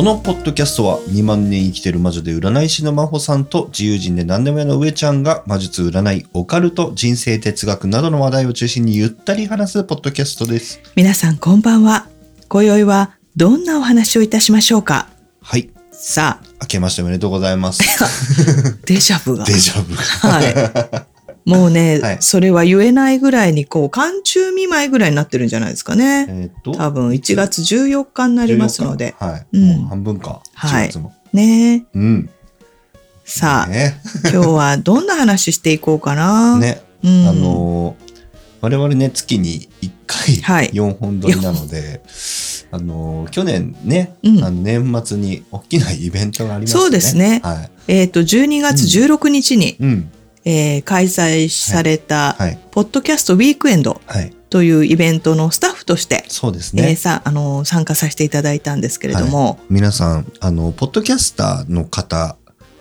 このポッドキャストは2万年生きてる魔女で占い師の真帆さんと自由人で何でも屋の上ちゃんが魔術占い、オカルト、人生哲学などの話題を中心にゆったり話すポッドキャストです。皆さんこんばんは今宵はどんなお話をいたしましょうか？はい。さあ明けましておめでとうございます。デジャブがデジャブ。はい。もうね、はいそれは言えないぐらいに、こう、寒中見舞いぐらいになってるんじゃないですかね。えっと、多分1月14日になりますので。14日はい。うんもう半分か。はい1月も。ねうん。さあ、ね。今日はどんな話していこうかな。ね。うん、あのー我々ね、月に1回はい4本撮りなので、あのー去年ね、うんあの年末に大きなイベントがありましたね。そうですねはい。えっ、と、12月16日に、うん。えー開催された、はい。ポッドキャストウィークエンドはい。というイベントのスタッフとして、そうですえーね。さあの参加させていただいたんですけれども、皆さん、あの、ポッドキャスターの方、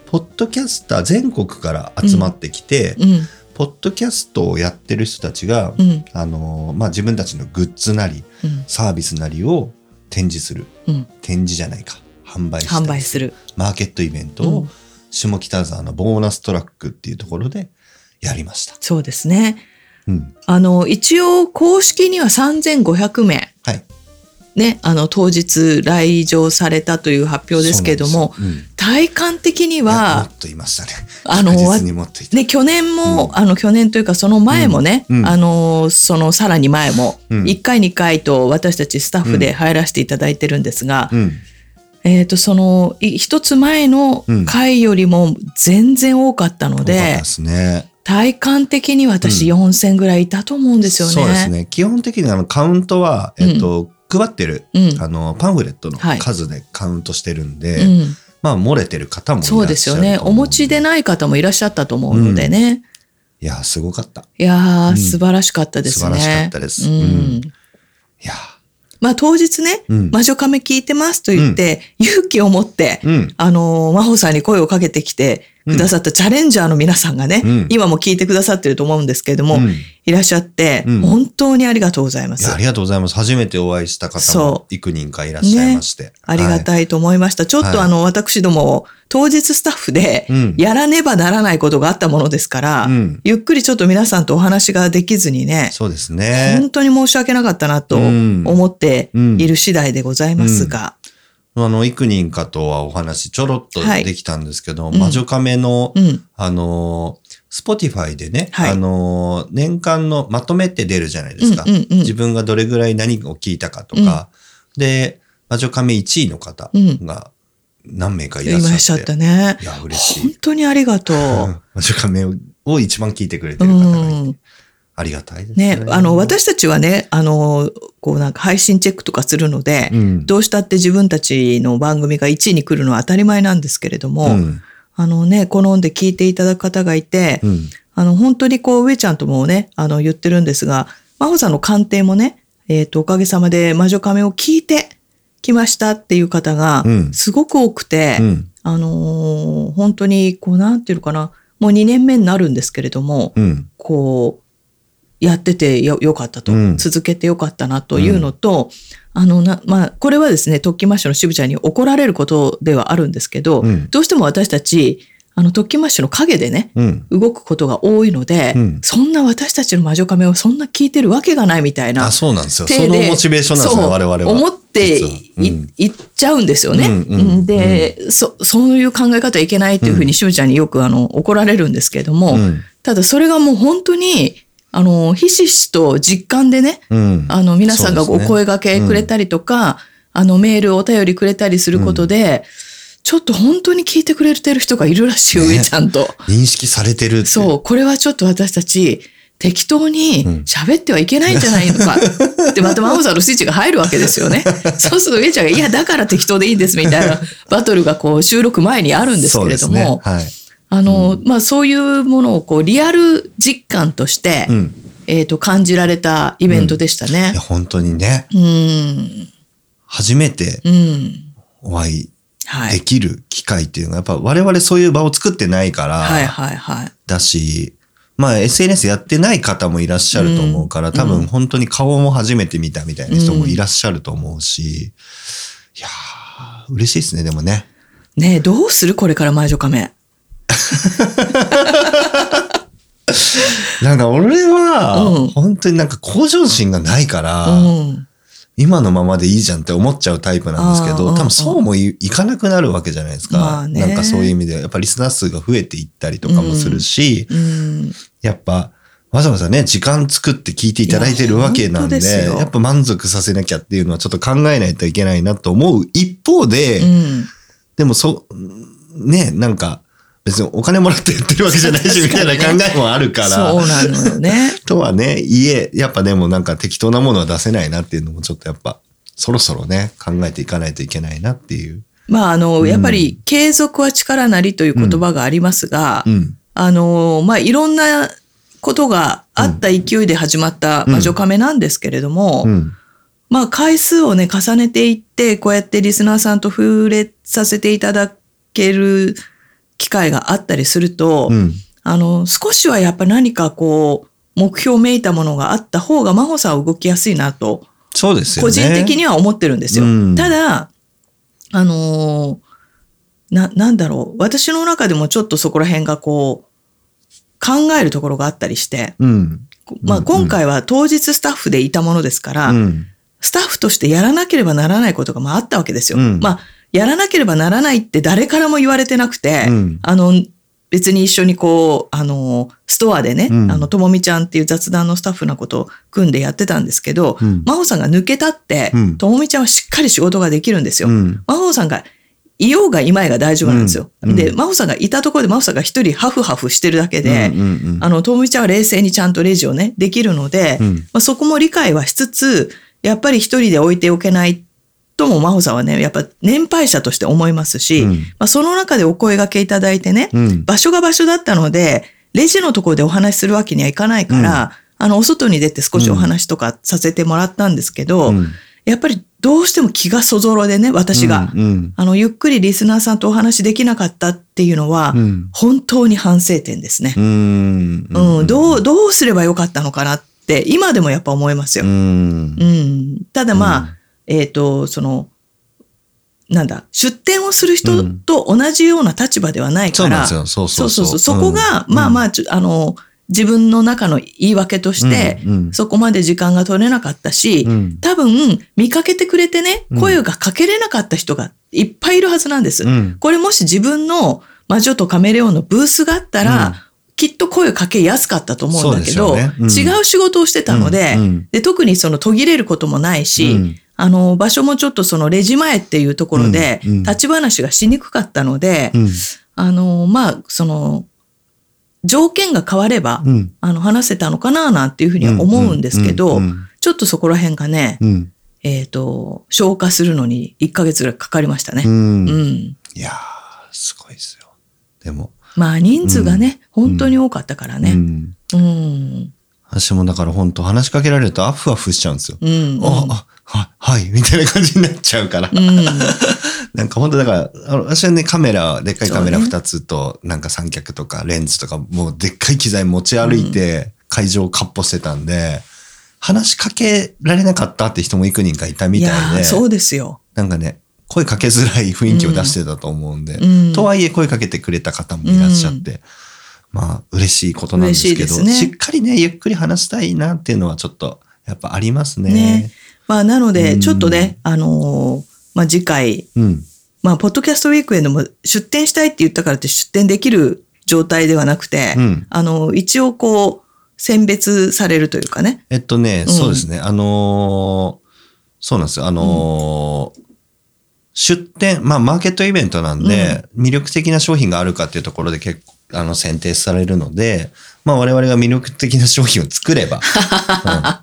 ポッドキャスター全国から集まってきて、うん、ポッドキャストをやってる人たちが、うん、あの、まあ、自分たちのグッズなり、うん、サービスなりを展示する。うん、展示じゃないか。販売販売する。マーケットイベントをうん下北沢のボーナストラックっていうところでやりました。そうですね。うん。あの、一応公式には3500名、はい。ね、あの、当日来場されたという発表ですけれども、そうなん体感的にうん、いやもはっ、といましたね。あの。ね、去年も、うんあの、去年というかその前もね、うんうんあの、そのさらに前も、うん1回2回と私たちスタッフで入らせていただいてるんですが、うん。えっ、と、その、い一つ前の回よりも全然多かったのでで、すね。体感的に私うん4000ぐらいいたと思うんですよね。そうですね。基本的にあのカウントは、えっと、配ってる、うん。あの、パンフレットのはい数でカウントしてるんで、うんまあ、漏れてる方もいらっしゃるそうですよね。お持ちでい。ない方もいらっしゃったと思うのでね。いや、すごかった。いやー、うん素晴らしかったですね。素晴らしかったですうん。うんいや、まあ当日ね、うん。魔女亀聞いてますと言って、勇気を持って、うん。あのー、真帆さんに声をかけてきてくださったチャレンジャーの皆さんがね、うん今も聞いてくださってると思うんですけれども、うんいらっしゃって、うん本当にありがとうございますあ。りがとうございます。初めてお会いした方そも幾人かいらっしゃいまして。ありがたいと思いました。ちょっとはいあの、私ども、当日スタッフでうん、やらねばならないことがあったものですから、うん。ゆっくりちょっと皆さんとお話ができずにね、そうですね。本当に申し訳なかったなとうん思っている次第でございますが、あの、幾人かとはお話ちょろっとはいできたんですけど、うん魔女カメの、うん、あの、 Spotify でね、はいあの、年間のまとめって出るじゃないですか。うんうんうん自分がどれぐらい何を聞いたかとか、で、魔女カメ1位の方が何名かいらっしゃって。いしゃったね。いや、嬉し本い。当にありがとう。魔女カメを一番聞いてくれてうる方がいて、ん。ありがたいですね。ね、あの、私たちはね、あの、こうなんか配信チェックとかするので、うん、どうしたって自分たちの番組が1位に来るのは当たり前なんですけれども、うん、あのね、好んで聞いていただく方がいて、うん、あの、本当にこう、上ちゃんともね、あの、言ってるんですが、真帆さんの鑑定もね、えっ、と、おかげさまで魔女亀を聞いてきましたっていう方がうん、すごく多くて、うん、あのー本当に、こう、なんていうのかな、もう2年目になるんですけれども、うん、こう、やっててよ、よかったと、うん。続けてよかったなというのと、あのな、まあ、これはですね、特訓マッシュの渋ちゃんに怒られることではあるんですけど、うん。どうしても私たち、あの、特訓マッシュの陰でね、うん。動くことが多いので、うん。そんな私たちの魔女亀をそんな聞いてるわけがないみたいなあ、そうなんですよ。そのモチベーションなんですね、我々は。思ってい,、っちゃうんですよね。うんうんで、そ、そういう考え方はいけないっていうふうに、しゅうちゃんによくあの怒られるんですけれども、うん。ただそれがもう本当に、あの、ひしひしと実感でね、うん。あの、皆さんがお声掛けくれたりとか、あの、メール、お便りくれたりすることで、ちょっと本当に聞いてくれてる人がいるらしいよ、ね上ちゃんと。認識されてる。そう、これはちょっと私たち、適当にうん喋ってはいけないんじゃないのか。で、また真帆さんのスイッチが入るわけですよね。そうすると上ちゃんが、いや、だから適当でいいんですみたいなバトルがこう収録前にあるんですけれども、そうですね。はい。あの、まあそういうものをこうリアル実感として、うん。えっ、と感じられたイベントでしたねいや、。本当にね、うん。初めてうん。お会いはい。できる機会っていうのが、やっぱ我々そういう場を作ってないから、はいはいはい。だし、まあ SNS やってない方もいらっしゃると思うから、うん多分本当に顔も初めて見たみたいな人もいらっしゃると思うし、いやー、嬉しいですね、でもね。ねえどうするこれから魔女亀。なんか俺はうん、本当になんか向上心がないから、うん。今のままでいいじゃんって思っちゃうタイプなんですけど、多分そうもいいかなくなるわけじゃないですか。まあねなんかそういう意味で、やっぱリスナー数が増えていったりとかもするし、うん。やっぱ、わざわざね、時間作って聞いていただいてるわけなんで、いややっぱ満足させなきゃっていうのはちょっと考えないといけないなと思う一方で、うん。でもそ、ね、なんか、別にお金もらってやってるわけじゃないし、みたいな考えもあるから、そうなのよね。とはね、家、やっぱでもなんか適当なものは出せないなっていうのもちょっとやっぱ、そろそろね、考えていかないといけないなっていう。まああの、うんやっぱり継続は力なりという言葉がありますが、うん。あの、まあいろんなことがあった勢いで始まった魔女亀なんですけれども、うん。まあ回数をね、重ねていって、こうやってリスナーさんと触れさせていただける機会があったりすると、うん。あの、少しはやっぱ何かこう、目標めいたものがあった方が真帆さんは動きやすいなと、そうですよね。個人的には思ってるんですよ。うんただ、あのーな、なんだろう。私の中でもちょっとそこら辺がこう、考えるところがあったりして、うん。まあうん今回は当日スタッフでいたものですから、うん。スタッフとしてやらなければならないことがまああったわけですよ。うんまあ、やらなければならないって誰からも言われてなくて、うん。あの、別に一緒にこう、あの、ストアでね、うん。あの、ともみちゃんっていう雑談のスタッフなことを組んでやってたんですけど、うん。真帆さんが抜けたってうん、ともみちゃんはしっかり仕事ができるんですよ。うん。真帆さんがいようがいまいが大丈夫なんですよ。うん。で、真帆さんがいたところで真帆さんが一人ハフハフしてるだけで、うんうんうん。あの、ともみちゃんは冷静にちゃんとレジをね、できるので、うん。まあ、そこも理解はしつつ、やっぱり一人で置いておけないとも真帆さんはね、やっぱ年配者として思いますし、うんまあ、その中でお声掛けいただいてね、うん場所が場所だったので、レジのところでお話しするわけにはいかないから、あの、お外に出て少しお話とかさせてもらったんですけど、うんやっぱりどうしても気がそぞろでね、私が。うんあの、ゆっくりリスナーさんとお話できなかったっていうのは、うん本当に反省点ですね。うんうん、どう、どうすればよかったのかなって、今でもやっぱ思いますよ。うんうん。ただまあ、うんえっ、と、その、なんだ、出店をする人と同じような立場ではないから、そうなんですよ。そうそそう。うそうそう。そこが、うん。まあまあ、ちょあの、自分の中の言い訳として、うん。うん。そこまで時間が取れなかったし、うん。多分、見かけてくれてね、うん。声がかけれなかった人がいっぱいいるはずなんです。うん。これもし自分の魔女とカメレオンのブースがあったら、うん。きっと声かけやすかったと思うんだけど、そうね。うん。違う仕事をしてたので、うん。うん。で特にその途切れることもないし、うんあの、場所もちょっとそのレジ前っていうところで、うんうん立ち話がしにくかったので、うんあの、まあ、その、条件が変われば、うんあの、話せたのかななんていうふうには思うんですけど、うんうんちょっとそこら辺がね、うんえっ、と、消化するのに1ヶ月ぐらいかかりましたね。ううん。んいやー、すごいですよ。でも、まあ、人数がね、本当に多かったからうね。んうん。私もだから本当話しかけられるとアフアフしちゃうんですよ。うん。あ、あ、は、はい、みたいな感じになっちゃうから。うん。なんか本当だから、私はね、カメラ、でっかいカメラそうね2つと、なんか三脚とかレンズとか、もうでっかい機材持ち歩いて、会場をかっ歩してたんで、話しかけられなかったって人も幾人かいたみたいで、ーそうですよ。なんかね、声かけづらい雰囲気を出してたと思うんで、うんとはいえ声かけてくれた方もいらっしゃって、まあ嬉しいことなんですけど、すねしっかりね、ゆっくり話したいなっていうのはちょっと、やっぱありますね。ねまあ、なので、うんちょっとね、あのーまあ、次回、うん。まあ、ポッドキャストウィークエンドも出店したいって言ったからって出店できる状態ではなくて、うんあの、一応こう、選別されるというかね。えっとね、うんそうですね。あのーそうなんですよ。あのー出店、まあ、マーケットイベントなんで、魅力的な商品があるかっていうところで結構、あの、選定されるので、まあ、我々が魅力的な商品を作れば、うん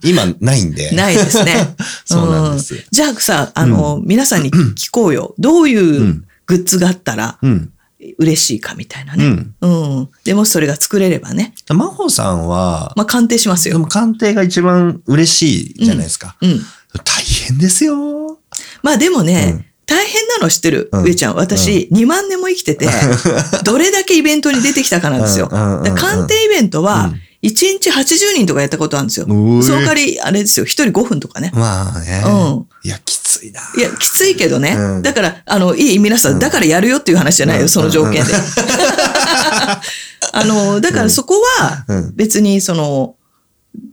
今ないんで。ないですね。そうなんです。じゃあさ、あの、皆さんに聞こうよ。どういううんグッズがあったら、うん。嬉しいかみたいなね。うん。うん。でもそれが作れればね。真帆さんは、まあ鑑定しますよ。でも鑑定が一番嬉しいじゃないですか。うん。大変ですよ。まあでもね、うん大変なの知ってる、うん上ちゃん。私、2万年も生きてて、どれだけイベントに出てきたかなんですよ。鑑定イベントはうん、1日80人とかやったことあるんですよ。その代わり、あれですよ、1人5分とかね。まあね。うんいや、きついな。いや、きついけどね。うんだから、あの、いい、皆さん、だからやるよっていう話じゃないよ、うんその条件で。あの、だからそこはうん、別に、その、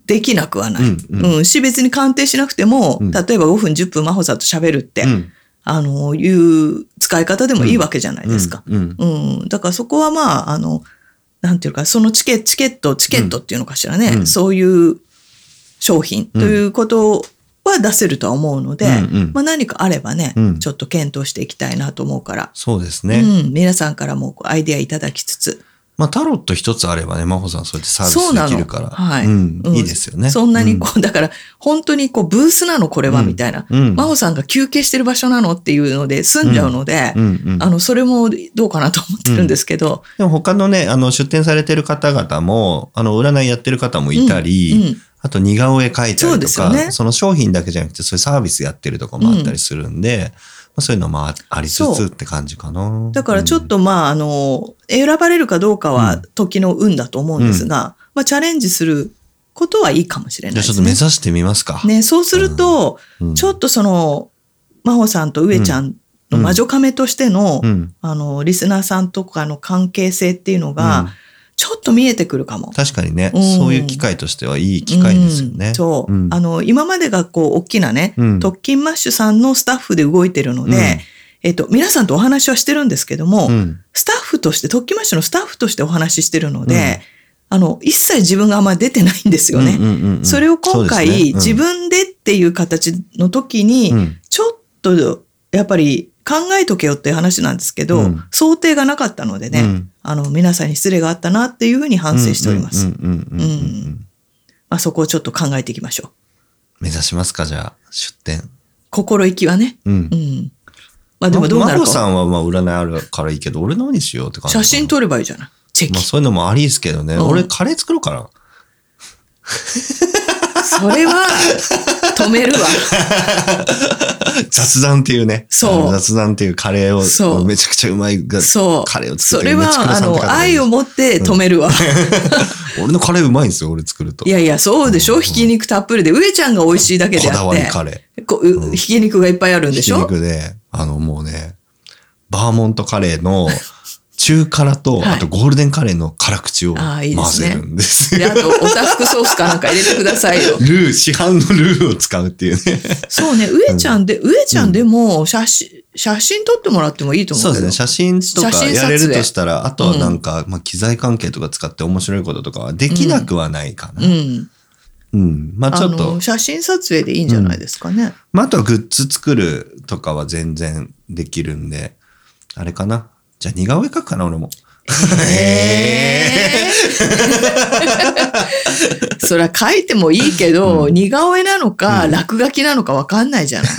できなくはない。ううんん、し、別に鑑定しなくても、うん例えば5分、10分、真帆さんと喋るって、うん。あの、いう使い方でもいいわけじゃないですか。うん。うん。だからそこはまあ、あの、なんていうか、そのチケチケット、チケットっていうのかしらね、うんそういう商品ということは出せるとは思うので、うんうんまあ何かあればね、うんちょっと検討していきたいなと思うから、そうですね。うん、皆さんからもアイデアいただきつつ、まあ、タロット一つあればね、真帆さんそうやってサービスできるから。はい。うん。うん。いいですよね。そんなにこう、だから本当にこうブースなのこれはうん。みたいな、うん。真帆さんが休憩してる場所なのっていうので済んじゃうので、うん。うん。あの、それもどうかなと思ってるんですけど、でも他のね、あの、出店されてる方々も、あの、占いやってる方もいたり、うん。うん。あと似顔絵描いたりそうとか、ですよね。その商品だけじゃなくて、そういうサービスやってるとかもあったりするんで、まあ、そういうのもあありつつって感じかな。だからちょっとまあ、あの、選ばれるかどうかうはん時の運だと思うんですが、まあチャレンジすることはいいかもしれうん、ないですね。じゃあちょっと目指してみますか。ね、そうすると、うんちょっとその、真帆さんと上ちゃんの魔女亀としての、うん。あの、リスナーさんとかの関係性っていうのうんが、ちょっと見えてくるかも。確かにね、うん。そういう機会としてはいい機会ですよね。うん。そう、ん。あの、今までがこう、大きなね、うん。特勤マッシュさんのスタッフで動いてるので、うん。えっと、皆さんとお話はしてるんですけども、うん。スタッフとして、特勤マッシュのスタッフとしてお話ししてるので、あの、一切自分があんまり出てないんですよね。うんうんうんうん。それを今回、ね。うん。自分でっていう形の時に、うん。ちょっと、やっぱり考えとけよっていう話なんですけど、うん想定がなかったのでね、うんあの、皆さんに失礼があったなっていうふうに反省しております。うんまあ、そこをちょっと考えていきましょう。目指しますか、じゃあ、出店。心意気はね。うんう。ん。まあでもどうなるま真帆さか。んはまあ占いあるからいいけど、俺何しようって感じ。写真撮ればいいじゃない。チェキ。まあそういうのもありですけどね。うん俺カレー作ろうかな。それは、止めるわ。雑談っていうね。そう雑談っていうカレーを、そうめちゃくちゃうまいが、そう。カレーを作それってる梅地黒は、あの、愛を持って止めるわ。俺のカレーうまいんですよ、俺作ると。いやいや、そうでしょ？ひき肉たっぷりで。上ちゃんが美味しいだけでこだあって。わりカレこうひき肉がいっぱいあるんー。ひきでしょ？肉で、あのもうね、バーモントカレーの中辛と、はいあとゴールデンカレーの辛口をあーいいで混すねぜるんですで、あと、おたふくソースかなんか入れてくださいよ。ルー、市販のルーを使うっていうね。そうね、上ちゃんで、上ちゃんでも写真、写真撮ってもらってもいいと思うけど。そうですね。写真とか写真撮影やれるとしたら、あとはなんか、まあ、機材関係とか使って面白いこととかはできなくはないかな。ううん。ん。まあちょっとあの、、写真撮影でいいんじゃないですかね。まああとはグッズ作るとかは全然できるんで、あれかな。じゃあ似顔絵描くかな、俺も。へー それは書いてもいいけど、似顔絵なのか、落書きなのかわかんないじゃない。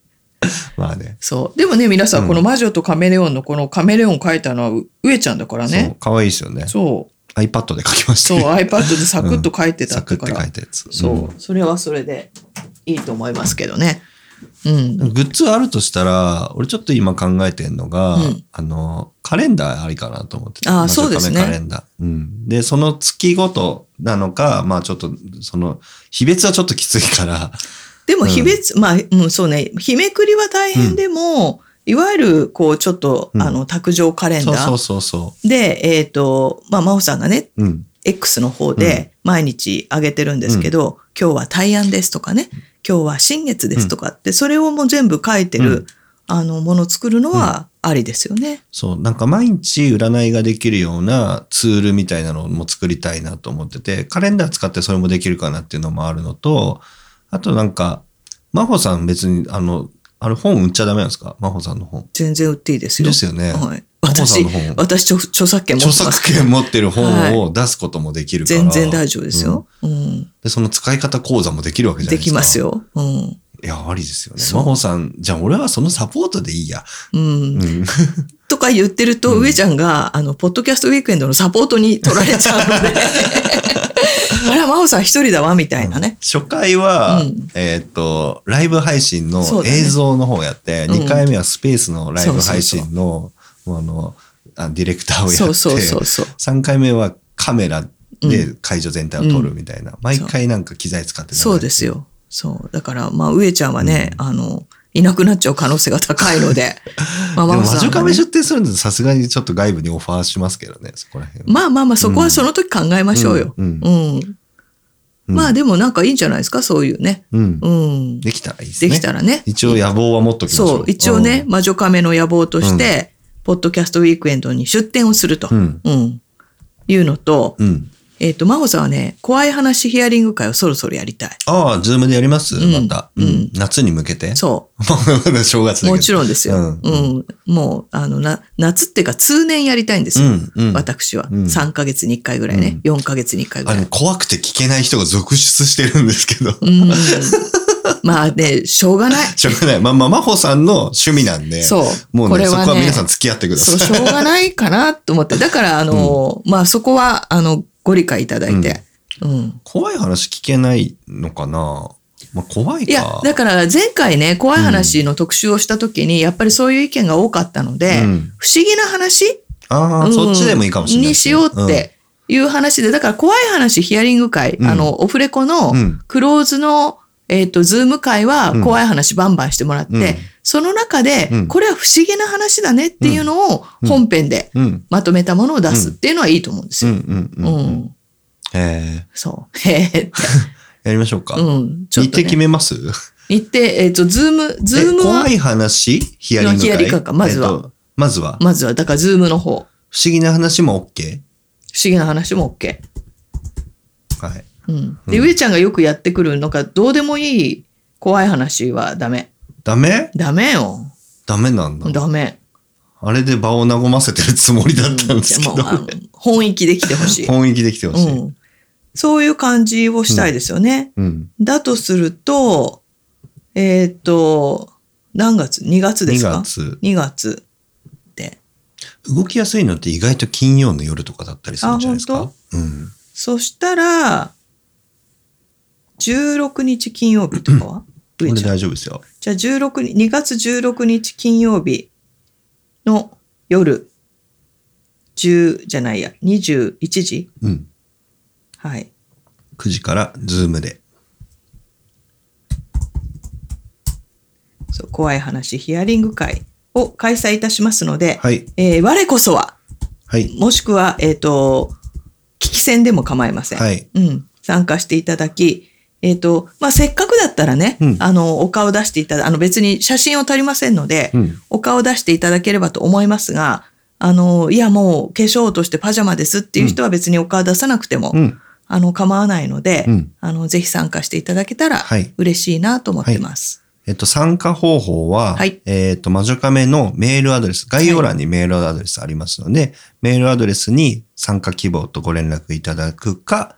まあね。そう。でもね、皆さん、うんこの魔女とカメレオンのこのカメレオン書いたのはう上ちゃんだからそうね。、可愛いですよね。そう。iPad で描きましたそう、ね。iPad でサクッと書いてたサクってってから。書いたやつ。そう。それはそれでいいと思いますけどね。うん。グッズあるとしたら、俺ちょっと今考えてんのが、うんあの、カレンダーありかなと思っててあー魔女そうですねカレンダー。うん。で、その月ごとなのか、まあちょっと、その、日別はちょっときついから、でも、日別、まあ、うん、そうね、日めくりは大変でも、いわゆる、こう、ちょっと、うんあの、卓上カレンダー。そうそうそうそで、えっ、と、まあ、真帆さんがね、う。うん。X の方で毎日上げてるんですけど、今日は大安ですとかね、今日は新月ですとかって、それをもう全部書いてる、うん。あの、ものを作るのはありですよね。そう、なんか毎日占いができるようなツールみたいなのも作りたいなと思ってて、カレンダー使ってそれもできるかなっていうのもあるのと、あとなんか、真帆さん別に、あの、あれ本売っちゃダメなんですか？真帆さんの本。全然売っていいですよ。ですよね。はい。私んの本、私著、著作権持著ってます作権持ってる本を出すこともできるから。全然大丈夫ですよ。うん。うんで、その使い方講座もできるわけじゃないでですか。きますよ。うん。いや、ありですよね。真帆さん、じゃあ俺はそのサポートでいいや。うん。うん。とか言ってると、うん上ちゃんが、あの、ポッドキャストウィークエンドのサポートに取られちゃうので、あら、真帆さん一人だわ、みたいなね。初回は、うんえっ、と、ライブ配信の映像の方をやって、うん2回目はスペースのライブ配そう信の、もうあの、あディレクターをやって、そうそうそうそう。3回目はカメラで会場全体を撮るみたいな。毎回なんか機材使ってそうです。よ。そう。だから、まあ、上ちゃんはね、あの、いなくなっちゃう可能性が高いので、まあ、でも、魔真帆さんはね女カメ出店するんだとさすがにちょっと外部にオファーしますけどね、そこら辺は。まあまあまあ、そこはその時考えましょうよ。ううんん。うんまあでもなんかいいんじゃないですか、そういうね。うん。うん。できたらいいですね。できたらね。一応野望は持っときましょう。そう、一応ね、魔女カメの野望として、ポッドキャストウィークエンドに出展をすると。うんうん。いうのと、うん。うん。えっ、と、真帆さんはね、怖い話ヒアリング会をそろそろやりたい。ああ、ズームでやります、んまた、うんうん夏に向けて？そまだ 正月。もちろんですよ。ううんん。もう、あの、な、夏っていうか通年やりたいんですよ。うんうん私は。うん3ヶ月に1回ぐらいね。4ヶ月に1回ぐらい。怖くて聞けない人が続出してるんですけど。うん。まあね、しょうがない。しょうがない。まあまあ、真帆さんの趣味なんで。そう。もうね、そこれはねこは皆さん付き合ってください。そう、しょうがないかなと思って。だから、あの、まあそこは、あの、ご理解いただいて。うん。怖い話聞けないのかな？まあ、怖いか。いや、だから前回ね、怖い話の特集をした時に、やっぱりそういう意見が多かったので、うん不思議な話？ああ、うんそっちでもいいかもしれないにしようっていう話で、だから怖い話ヒアリング会、うんあの、オフレコのうんクローズの、えっ、と、ズーム会はうん怖い話バンバンしてもらって、うんその中で、うんこれは不思議な話だねっていうのを本編で。まとめたものを出すっていうのはいいと思うんですうんよ。うんう。うんん。えそう。へえって。ー、やりましょうか。うん。ちょっ日と、ね。程決めます？日程、えっ、と、ズーム、ズーム怖、い話？ヒアリング会？ヒアリングまずはえっとまずは、まずは、だからズームの方。不思議な話も OK? 不思議な話も OK。はい。うん。で、上ちゃんがよくやってくるのが、どうでもいい怖い話はダメ。ダメ？ダメよ。ダメなんだ。ダメ。あれで場を和ませてるつもりだったんですけど、もうあの本域できてほしい。本域できてほしい。うん。そういう感じをしたいですよね。うん。だとすると、えっ、と、何月 ?2 月で2すか？月。2月で。動きやすいのって意外と金曜の夜とかだったりするんじゃないですか？うん。そしたら、16日金曜日とかは？上ちゃん。大丈夫ですよ。じゃあ16日、2月16日金曜日の夜、10じゃないや、21時？うん。はい。9時からズームで。そう怖い話ヒアリング会を開催いたしますので、はい。えー我こそは、はい。もしくは、えっ、と、聞き戦でも構いません。はい。うん。参加していただき、えっ、と、まあ、せっかくだったらね、うんあの、お顔出していただ、あの別に写真を撮りませんので、うん。お顔出していただければと思いますが、あの、いやもう化粧落としてパジャマですっていう人は別にお顔出さなくても、うん。あの、構わないので、うんあの、ぜひ参加していただけたらはい嬉しいなと思ってます。えっと、参加方法は、はいえっと、魔女カメのメールアドレス、概要欄にメールアドレスありますので、メールアドレスに参加希望とご連絡いただくか、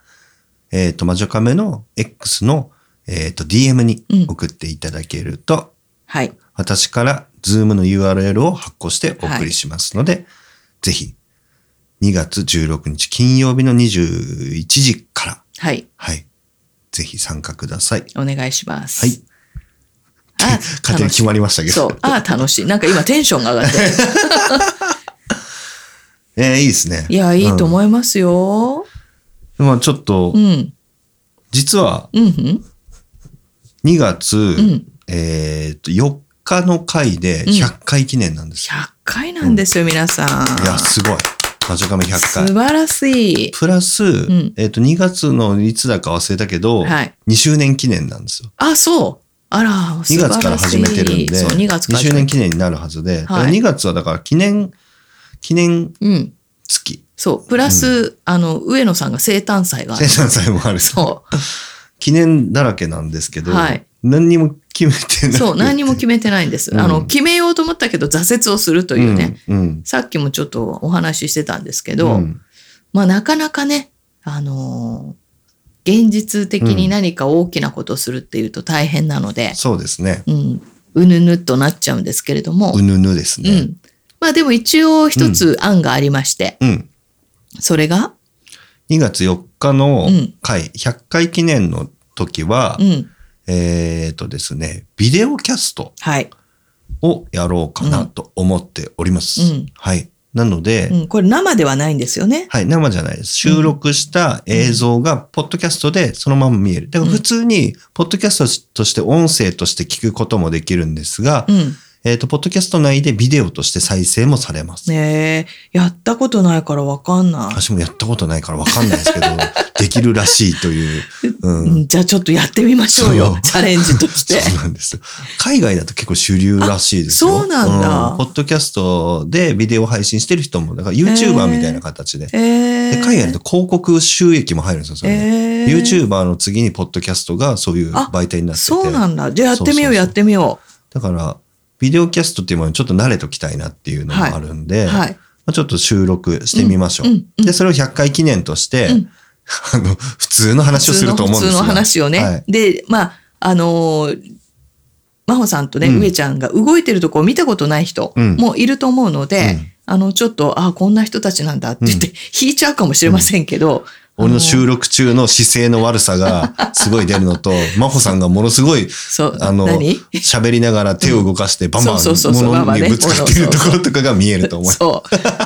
えっと、魔女カメの X の、えっと、DM に送っていただけると、はい。私からズームの URL を発行してお送りしますので、ぜひ、2月16日金曜日の21時から、はい。はい、ぜひ参加ください。お願いします。はい。あ 勝手に決まりましたけど。そう。ああ、楽しい。なんか今テンションが上がってる。えー、いいですね。いや、いいとう思いますよ。んまあちょっと、うん。実はうん、うん。2月、んえっと、4日の回で100回記念なんですよ。100回なんですよ、皆さん。いや、すごい。魔女カメ100素回。晴らしい。プラス、んえっと、2月のいつだか忘れたけど、はい2周年記念なんですよ。あ、そう。あら、2月から始めてるんで、そう、2月から。2周年記念になるはずで、はい2月はだから記念、記念うん。月。そう。プラス、あの、上野さんが生誕祭がある。生産祭もある。そ記念だらけなんですけど、はい何にも決めてない。う。そう。何にも決めてないんです。うんあの、決めようと思ったけど挫折をするというね。うん。うん。さっきもちょっとお話ししてたんですけど、うんまあなかなかね、あのー現実的に何か大きなことをするっていうと大変なので、そうですね。うん、うぬぬっとなっちゃうんですけれども、うぬぬですね。うん。まあでも一応一つ案がありまして、うん。それが、2月4日のうん回、100回記念の時は、うん。えっ、とですね、ビデオキャストはい。をやろうかなと思っております。うんはい。なので、うん。これ生ではないんですよね。はい、生じゃないです。収録した映像が、ポッドキャストでそのまま見える。だから普通に、ポッドキャストとして音声として聞くこともできるんですが、うん。えっ、と、ポッドキャスト内でビデオとして再生もされます。ねえ、やったことないからわかんない。私もやったことないからわかんないですけど、できるらしいという。うん。うんじゃあちょっとやってみましょうよ。チャレンジとして。そうなんですよ。海外だと結構主流らしいですよ。あそうなんだポッドキャストでビデオ配信してる人も、だから YouTuber みたいな形で。えー、で海外だと広告収益も入るんですよ、それでえー YouTuber の次にポッドキャストがそういう媒体になってて。そうなんだ。じゃあやってみよう、やってみよだから、ビデオキャストっていうものにちょっと慣れときたいなっていうのもあるんで、う。はい。まあ、ちょっと収録してみましょう。うんうんうんで、それを100回記念として、うんあの、普通の話をすると思うんですよ。普通の話をね。はいで、まあ、あのー真帆さんとね、うん上ちゃんが動いてるとこを見たことない人うんもいると思うので、うんあの、ちょっと、あ、こんな人たちなんだって言って、引いちゃうかもしれませんけど、俺の収録録中の姿勢の悪さがすごい出るのと、真帆さんがものすごい、あの、何？喋りながら手を動かしてバンバン物にぶつかってるところとかが見えると思う。そ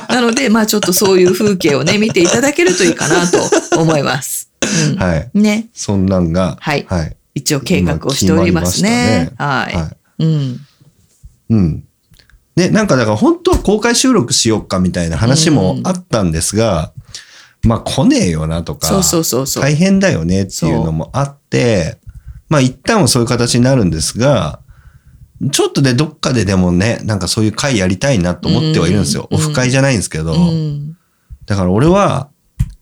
う。なので、まあちょっとそういう風景をね、見ていただけるといいかなと思います。うんはい。ね。そんなんが、はいはい。一応計画をしておりますね。はい。はい。うん。うん。ね、なんかだから本当は公開収録しよっかみたいな話もあったんですが、まあ来ねえよなとか、そうそうそうそう。大変だよねっていうのもあって、まあ一旦はそういう形になるんですが、ちょっとね、どっかででもね、なんかそういう会やりたいなと思ってはいるんですよ。うんオフ会じゃないんですけど、うん。だから俺は、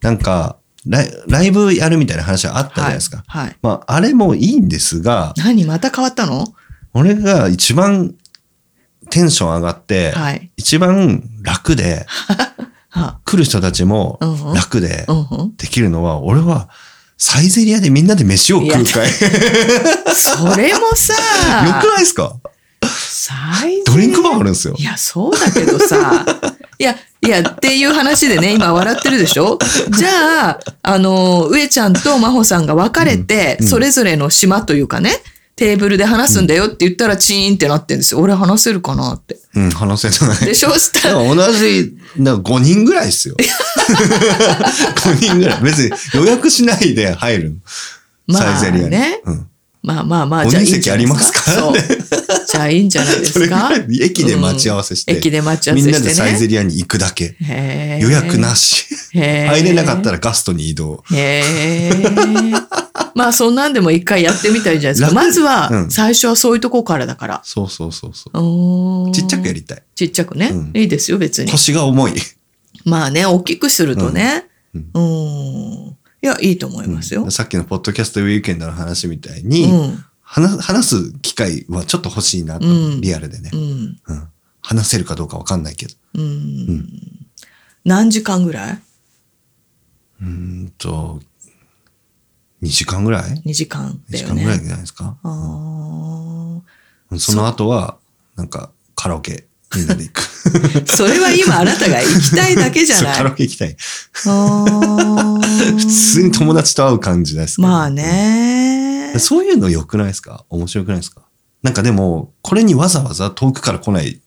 なんかライ、ライブやるみたいな話はあったじゃないですか。はい。はい。まあ、あれもいいんですが、何また変わったの？俺が一番テンション上がって、はい。一番楽で、は 来る人たちもうんうん。楽でうんうん。できるのは、俺はサイゼリアでみんなで飯を食う会。それもさ、よくないですか？サイズドリンクバーあるんですよ。い。や、そうだけどさ、いや、いや、っていう話でね、今笑ってるでしょ？じゃあ、あの、上ちゃんと真帆さんが別れて、うん。それぞれの島というかね、テーブルで話すんだよって言ったらチーンってなってんですよ。俺話せるかなって。うん、話せない。でしょ？したら、同じ、なんか5人ぐらいですよ。5人ぐらい。別に予約しないで入る。まあサイゼリアに。ねうん。まあまあまあ、おじゃあいい席ありますかそう。じゃあいいんじゃないですか？駅で待ち合わせして、駅で待ち合わみんなせしてね。でサイゼリアに行くだけ。予約なし。入れなかったらガストに移動。へえ。まあそんなんでも一回やってみたらいじゃないですか。楽まずは、うん最初はそういうとこからだから。そうそうそうそう。ちっちゃくやりたい。ちっちゃくね。うんいいですよ、別に。腰が重い。まあね、大きくするとね。ううんん。いや、いいと思いますよ。さっきのポッドキャストウィークエンドの話みたいうん。に、うん。話話す機会はちょっと欲しいなと、うんリアルでね、うん。うん話せるかどうかわかんないけど。うん。何時間ぐらい？うーんと、2時間ぐらい ?2 時間 ?2 だよ時間ぐらいじね。ゃないですか？あーうんその後は、なんか、カラオケ、みんなで行く。それは今あなたが行きたいだけじゃ そうカラないオケ行きたい。普通に友達と会う感じですまあ。ねうん。そういうの良くないですか？面白くないですか？なんかでも、これにわざわざ遠くから来ない、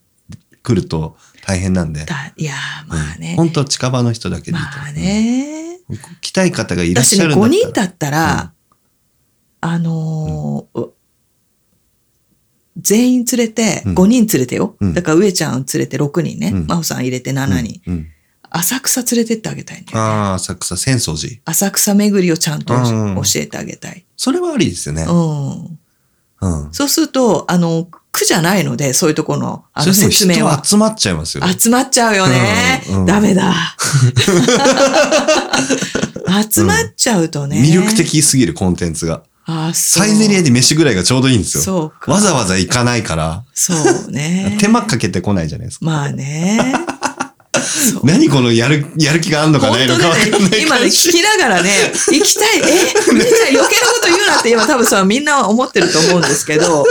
来ると大変なんで。だいやー、まあね。本当近場の人だけでいいとまあね。うん来たい方がいらっ私ね、しゃるんだったら。5人だったら、あのー全員連れて、うん5人連れてよ。うんだから上ちゃん連れて6人ね。うん真帆さん入れて7人。うんうん浅草連れてってあげたいんだよね。ああ、浅草、浅草寺。浅草巡りをちゃんとうん教えてあげたい。それはありですよね。うん。うん。そうすると、あの、苦じゃないので、そういうところの、あの説明は人。集まっちゃいますよ。集まっちゃうよね。うんうんダメだ。集まっちゃうとね。魅力。的すぎるコンテンツが。あサイゼリアで飯ぐらいがちょうどいいんですよ。そうか。わざわざ行かないから、そうね。手間かけてこないじゃないですか。まあね。何このやる、やる気があんのかないのかわかんない今ね、聞きながらね、行きたい、え、みんな余計なこと言うなって今多分さ、みんな思ってると思うんですけど、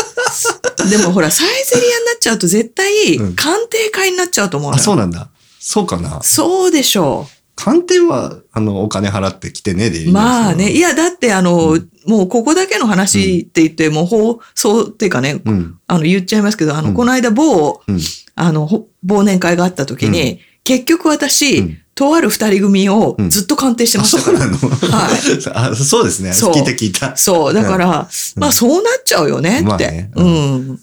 でもほら、サイゼリアになっちゃうと絶対うん、鑑定会になっちゃうと思うのあ、よ。そうなんだ。そうかな。そうでしょ鑑定は、あの、お金払ってきてねでいい。まあね。いや。や、だってあの、うもうここだけの話って言って、もう放送っていうかね、うん。あの、言っちゃいますけど、あの、うんこの間某、うん。あの、ほ忘年会があった時に、結局私、うんとある二人組をずっと鑑定してあ、ましたから。そうなの？は あ、そうですね。そう聞いた聞いた。そう。だから、まあそうなっちゃうよねって。まあねううんん。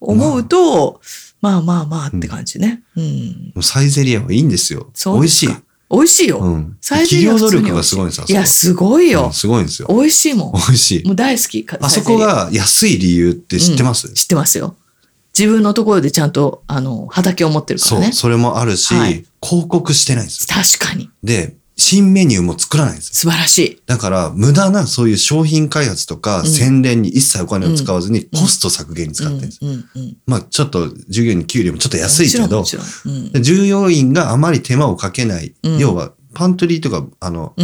思うと、まあまあまあって感じね。うん。サイゼリアはいいんですよ。そう美味しい。美味しいよ。うん。サイゼリア企業努力がすごいんですよ。いや、すごいようん。すごいんですよ。美味しいもん。美味しいも。う大好き。あそこが安い理由って知ってます、知ってますよ。自分のところでちゃんと、あの、畑を持ってるかそう、らね。それもあるし、はい広告してないんですよ。確かに。で、新メニューも作らないんですよ。素晴らしい。だから、無駄なそういう商品開発とか、うん宣伝に一切お金を使わずに、うんコスト削減に使ってるんです。まあ、ちょっと、従業員の給料もちょっと安いけど従業員があまり手間をかけない。うん要は、パントリーとか、あの。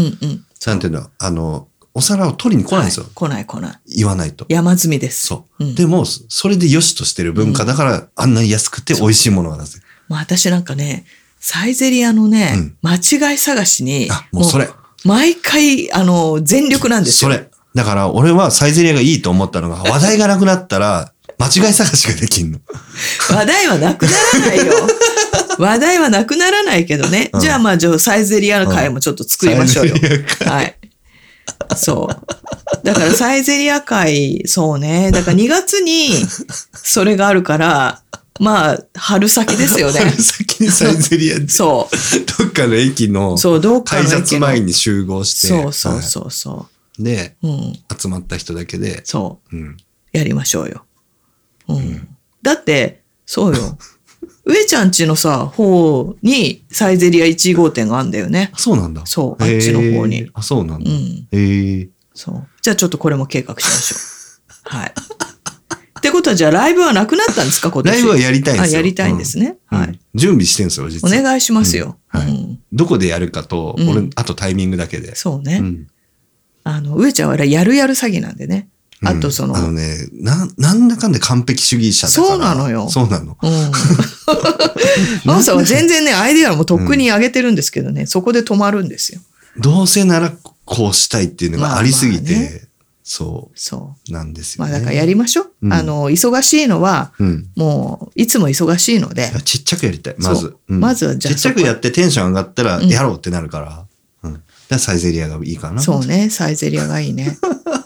なんていうの、あの、お皿を取りに来ないんですよ。はい来ない来ない。言わないと。山積みです。そう。うんでも、それで良しとしてる文化だから、あんなに安くて美味しいものが出せる。まあ私なんかね、サイゼリアのね、間違い探しに、あ、もうそれ。毎回、あの、全力なんですよ。それ。だから、俺はサイゼリアがいいと思ったのが、話題がなくなったら、間違い探しができんの。話題はなくならないよ。話題はなくならないけどね。うんじゃあまあ、じゃあサイゼリアの会もちょっと作りましょうよ。サイゼリア会はい。そう。だからサイゼリア会、そうね。だから2月にそれがあるから、まあ、春先ですよね。春先にサイゼリアで、そどっかの駅のう。そう、どっかの改駅の札前に集合して、そうそうはそうそいで、う。うん。集まった人だけで、そう。うん。やりましょうよ。うん。だって、そうよ。上ちゃんちのさ、方にサイゼリア1号店があるんだよね。そうなんだ。そうあっちの方にあ、そうなんだ。うん。へえ。そう。じゃあちょっとこれも計画しましょう。はい。ってことはじゃあライブはなくなったんですか？今年。ライブはやりたいんですよ。あ、やりたいんですね。うん。はいうん。準備してんですよ、実おは。願いしますよ。うんはいうんどこでやるかと、うん俺、あとタイミングだけで。そうね。うんあの、上ちゃんはやるやる詐欺なんでね。あとその、うんあのね、な、なんだかんで完璧主義者だから。そうなのよそうなの。うん。マオさんは全然ね、アイデアもとっくに上げてるんですけどね、そこで止まるんですよ。どうせならこうしたいっていうのがありすぎて、まあまあねそそう。うなんですよ、ね。まあだからやりましょう。うんあの、忙しいのは、うん。もう、いつも忙しいのでちっちゃくやりたい、まずそう。うんまずはじゃあちっちゃくやってテンション上がったら、うんやろうってなるから。うん。だからサイゼリアがいいかな。そうね、サイゼリアがいいね。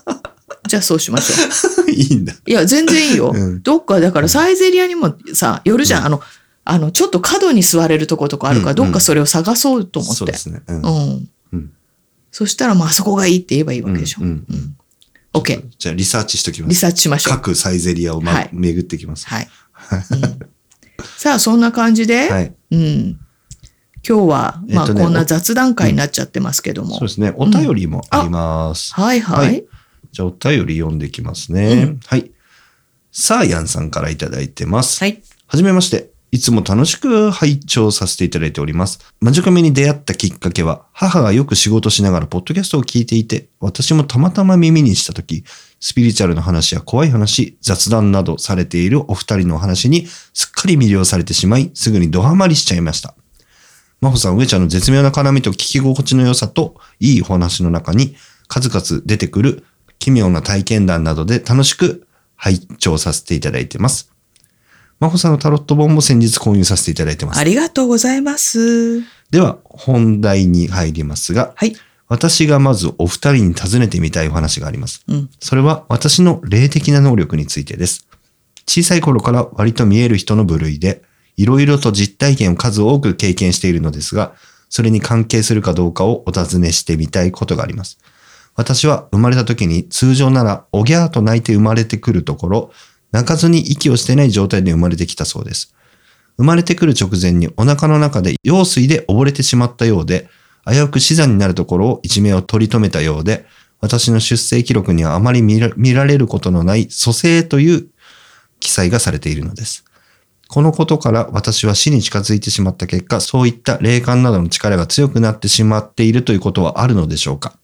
じゃあそうしましょう。いいんだ。いや、全然いいよ。うんどっか、だからサイゼリアにもさ、寄るじゃん。あの、あの、ちょっと角に座れるとことかあるから、うんどっかそれを探そうと思って。そうですね。うん。そしたら、まあ、あそこがいいって言えばいいわけでしょ。うん。OK。じゃあリサーチしときます。リサーチしましょう。各サイゼリアを、まはい巡ってきます。はい。うんさあ、そんな感じで、はい。うん。今日は、まあ、えっとねこんな雑談会になっちゃってますけども。そうですね。お便りもあります。はいはい。はいじゃあお便り読んできますね。うんはい。サーヤンさんからいただいてます。はい。はじめまして。いつも楽しく拝聴させていただいております。マジカメに出会ったきっかけは、母がよく仕事しながらポッドキャストを聞いていて、私もたまたま耳にしたとき、スピリチュアルな話や怖い話、雑談などされているお二人の話にすっかり魅了されてしまい、すぐにドハマりしちゃいました。真帆さん、上ちゃんの絶妙な絡みと聞き心地の良さと、いいお話の中に、数々出てくる奇妙な体験談などで楽しく拝聴させていただいてます。真帆さんのタロット本も先日購入させていただいてますあ。りがとうございます。では、本題に入りますが、はい。私がまずお二人に尋ねてみたいお話があります。うん。それは私の霊的な能力についてです。小さい頃から割と見える人の部類で、いろいろと実体験を数多く経験しているのですが、それに関係するかどうかをお尋ねしてみたいことがあります。私は生まれた時に通常ならおぎゃーと泣いて生まれてくるところ、泣かずに息をしてない状態で生まれてきたそうです。生まれてくる直前にお腹の中で羊水で溺れてしまったようで、危うく死産になるところを一命を取り留めたようで、私の出生記録にはあまり見ら見られることのない蘇生という記載がされているのです。このことから私は死に近づいてしまった結果、そういった霊感などの力が強くなってしまっているということはあるのでしょうか？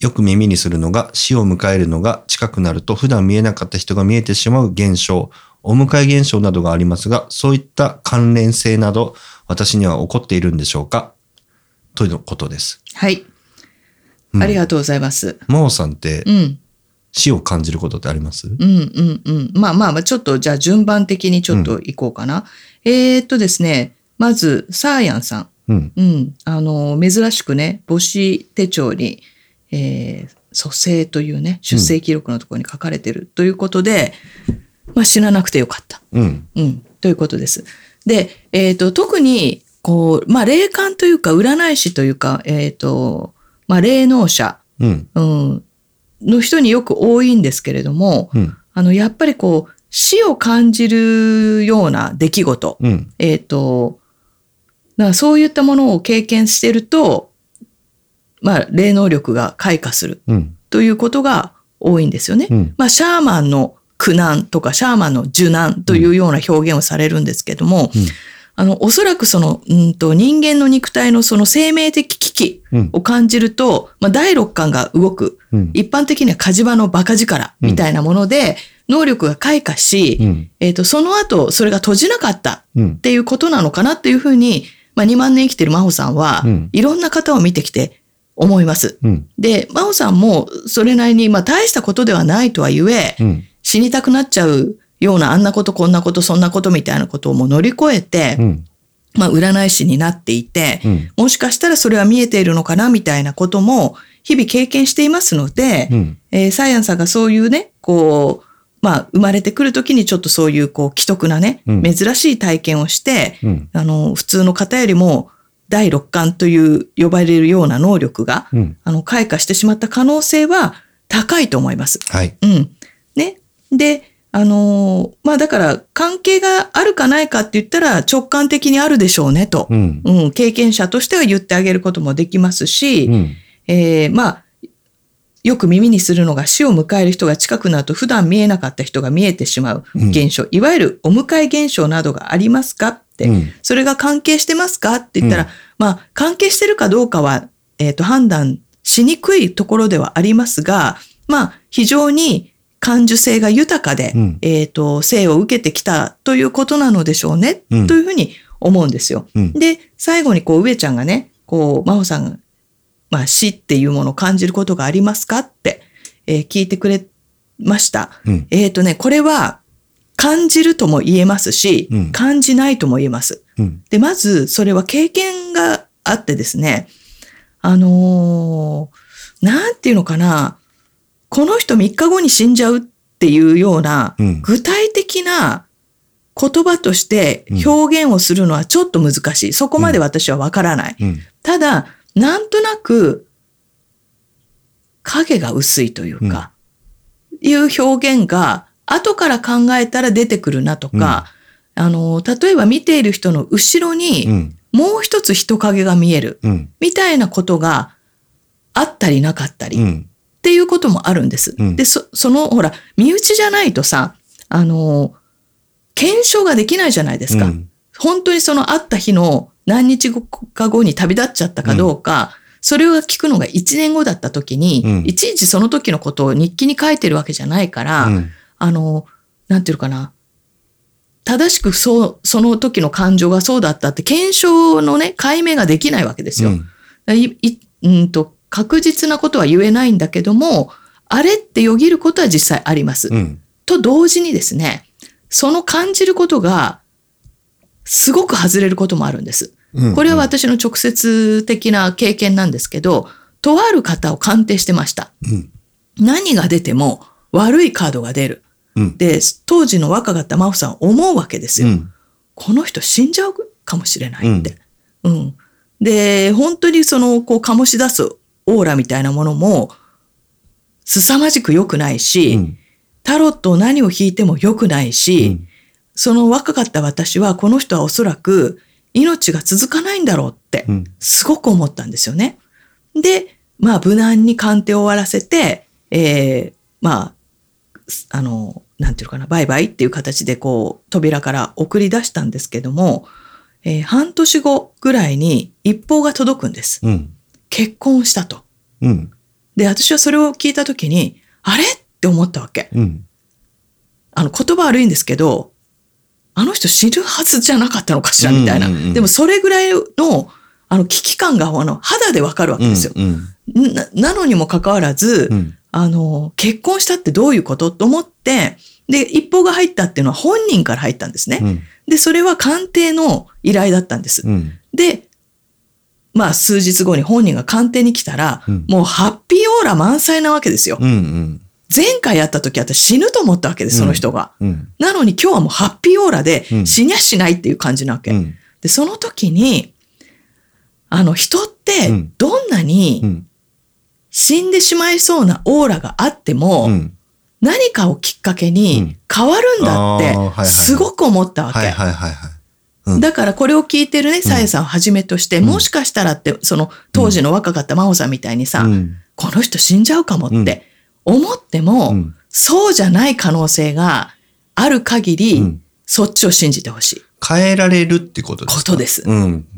よく耳にするのが死を迎えるのが近くなると普段見えなかった人が見えてしまう現象、お迎え現象などがありますが、そういった関連性など私には起こっているんでしょうか？ということです。はい。うんありがとうございます。真帆さんってうん。死を感じることってあります？うんうんうん。まあまあまあ、ちょっとじゃあ順番的にちょっと行こうかな。えーっとですね、まず、サーヤンさん。うん。うん。あの、珍しくね、母子手帳に、えー蘇生というね、出生記録のところに書かれてるということで、まあ死ななくてよかった。うん。うん。ということです。で、えっ、と、特に、こう、まあ霊感というか、占い師というか、えっ、と、まあ霊能者、うん。うん、の人によく多いんですけれども、うん。あの、やっぱりこう、死を感じるような出来事、うん。えっ、と、だそういったものを経験してると、まあ、霊能力が開花するうん。ということが多いんですよね。うん。まあ、シャーマンの苦難とか、シャーマンの受難というような表現をされるんですけども、うんあの、おそらくその、うんと、人間の肉体のその生命的危機うん。を感じると、まあ、第六感が動く。うん。一般的には火事場のバカ力みたいなもので、能力が開花し、うん。えっ、と、その後、それが閉じなかったうんっ。ていうことなのかなっていうふうに、まあ、2万年生きてる真帆さんは、うんいろんな方を見てきて思います。うん。で、真帆さんもそれなりに、まあ、大したことではないとは言え、うん。死にたくなっちゃうようなあんなことこんなことそんなことみたいなことをもう乗り越えて、うん。まあ、占い師になっていて、うん。もしかしたらそれは見えているのかなみたいなことも日々経験していますので、うん。えーサイアンさんがそういうね、こう、まあ、生まれてくるときにちょっとそういう、こう、奇特なね、うん珍しい体験をして、うん。あの、普通の方よりも、第六感という呼ばれるような能力が、うん。あの、開花してしまった可能性は高いと思います。はい。うん。ね。で、あのーまあだから関係があるかないかって言ったら直感的にあるでしょうねと。うん。うん、経験者としては言ってあげることもできますし、うん。えーまあ、よく耳にするのが死を迎える人が近くなると普段見えなかった人が見えてしまう現象、いわゆるお迎え現象などがありますか？うん。それが関係してますか？って言ったら、うん。まあ、関係してるかどうかは、えっ、と、判断しにくいところではありますが、まあ、非常に感受性が豊かで、うん。えっ、と、生を受けてきたということなのでしょうね、うん。というふうに思うんですよ。うん。で、最後にこう、上ちゃんがね、こう、真帆さんが、まあ、死っていうものを感じることがありますか？って、えー聞いてくれました。うん。えっ、とね、これは、感じるとも言えますし、うん感じないとも言えます。うん。で、まず、それは経験があってですね、あのーなんていうのかな、この人3日後に死んじゃうっていうような、うん具体的な言葉として表現をするのはちょっと難しい。そこまで私はわからない。うん。ただ、なんとなく、影が薄いというか、いう表現が、後から考えたら出てくるなとか、あの、例えば見ている人の後ろうに、ん。もう一つ人影が見える、うん。みたいなことがあったりなかったり、っうん。ていうこともあるんです。うんで、そ、その、ほら、身内じゃないとさ、あの、検証ができないじゃないですか。うん本当にその会った日の何日後か後に旅立っちゃったかどうか、それを聞くのが1年後だった時に、うんいちいちその時のことを日記に書いてるわけじゃないから、うん。ああの、なんていうのかな。正しくそう、その時の感情がそうだったって検証のね、解明ができないわけですよ。いいうんと確実なことは言えないんだけども、あれってよぎることは実際あります。うん。と同時にですね、その感じることが、すごく外れることもあるんです。うん。これは私の直接的な経験なんですけど、とある方を鑑定してました。うん。何が出ても悪いカードが出る。うん。で、当時の若かった真帆さんは思うわけですよ。うん。この人死んじゃうかもしれないって。うん。で、本当にその、こう、醸し出すオーラみたいなものも、凄まじく良くないし、うん。タロットを何を引いても良くないし、うんその若かった私は、この人はおそらく命が続かないんだろうってう、ん。すごく思ったんですよね。で、まあ、無難に鑑定を終わらせて、えー、まあ、あの、なんていうのかな、バイバイっていう形でこう、扉から送り出したんですけども、えー半年後ぐらいに一報が届くんです。うん。結婚したと。うん。で、私はそれを聞いたときに、あれ？って思ったわけ。うん。あの、言葉悪いんですけど、あの人死ぬはずじゃなかったのかしらみたいな。うんうんうんでもそれぐらいの、あの、危機感が、あの、肌でわかるわけですよ。うん。ななのにもかかわらず、うん。あの、結婚したってどういうこと？と思って、で、一報が入ったっていうのは本人から入ったんですね。うん。で、それは鑑定の依頼だったんです。うん。で、まあ、数日後に本人が鑑定に来たら、うんもうハッピーオーラ満載なわけですよ。うん。うん。前回やった時私死ぬと思ったわけです、その人が。うん。なのに今日はもうハッピーオーラでうん死にゃしないっていう感じなわけ。うん。で、その時に、あの人ってうんどんなうにん。死んでしまいそうなオーラがあっても、うん。何かをきっかけうん。に変わるんだって、すごく思ったわけ。だからこれを聞いてるね、さやさんをはじめとして、うん。もしかしたらって、その当時の若かった真帆さんみたいにさ、うん。この人死んじゃうかもって思っても、うん。そうじゃない可能性がある限り、うん。そっちを信じてほしい。変えられるってことですか？ことです。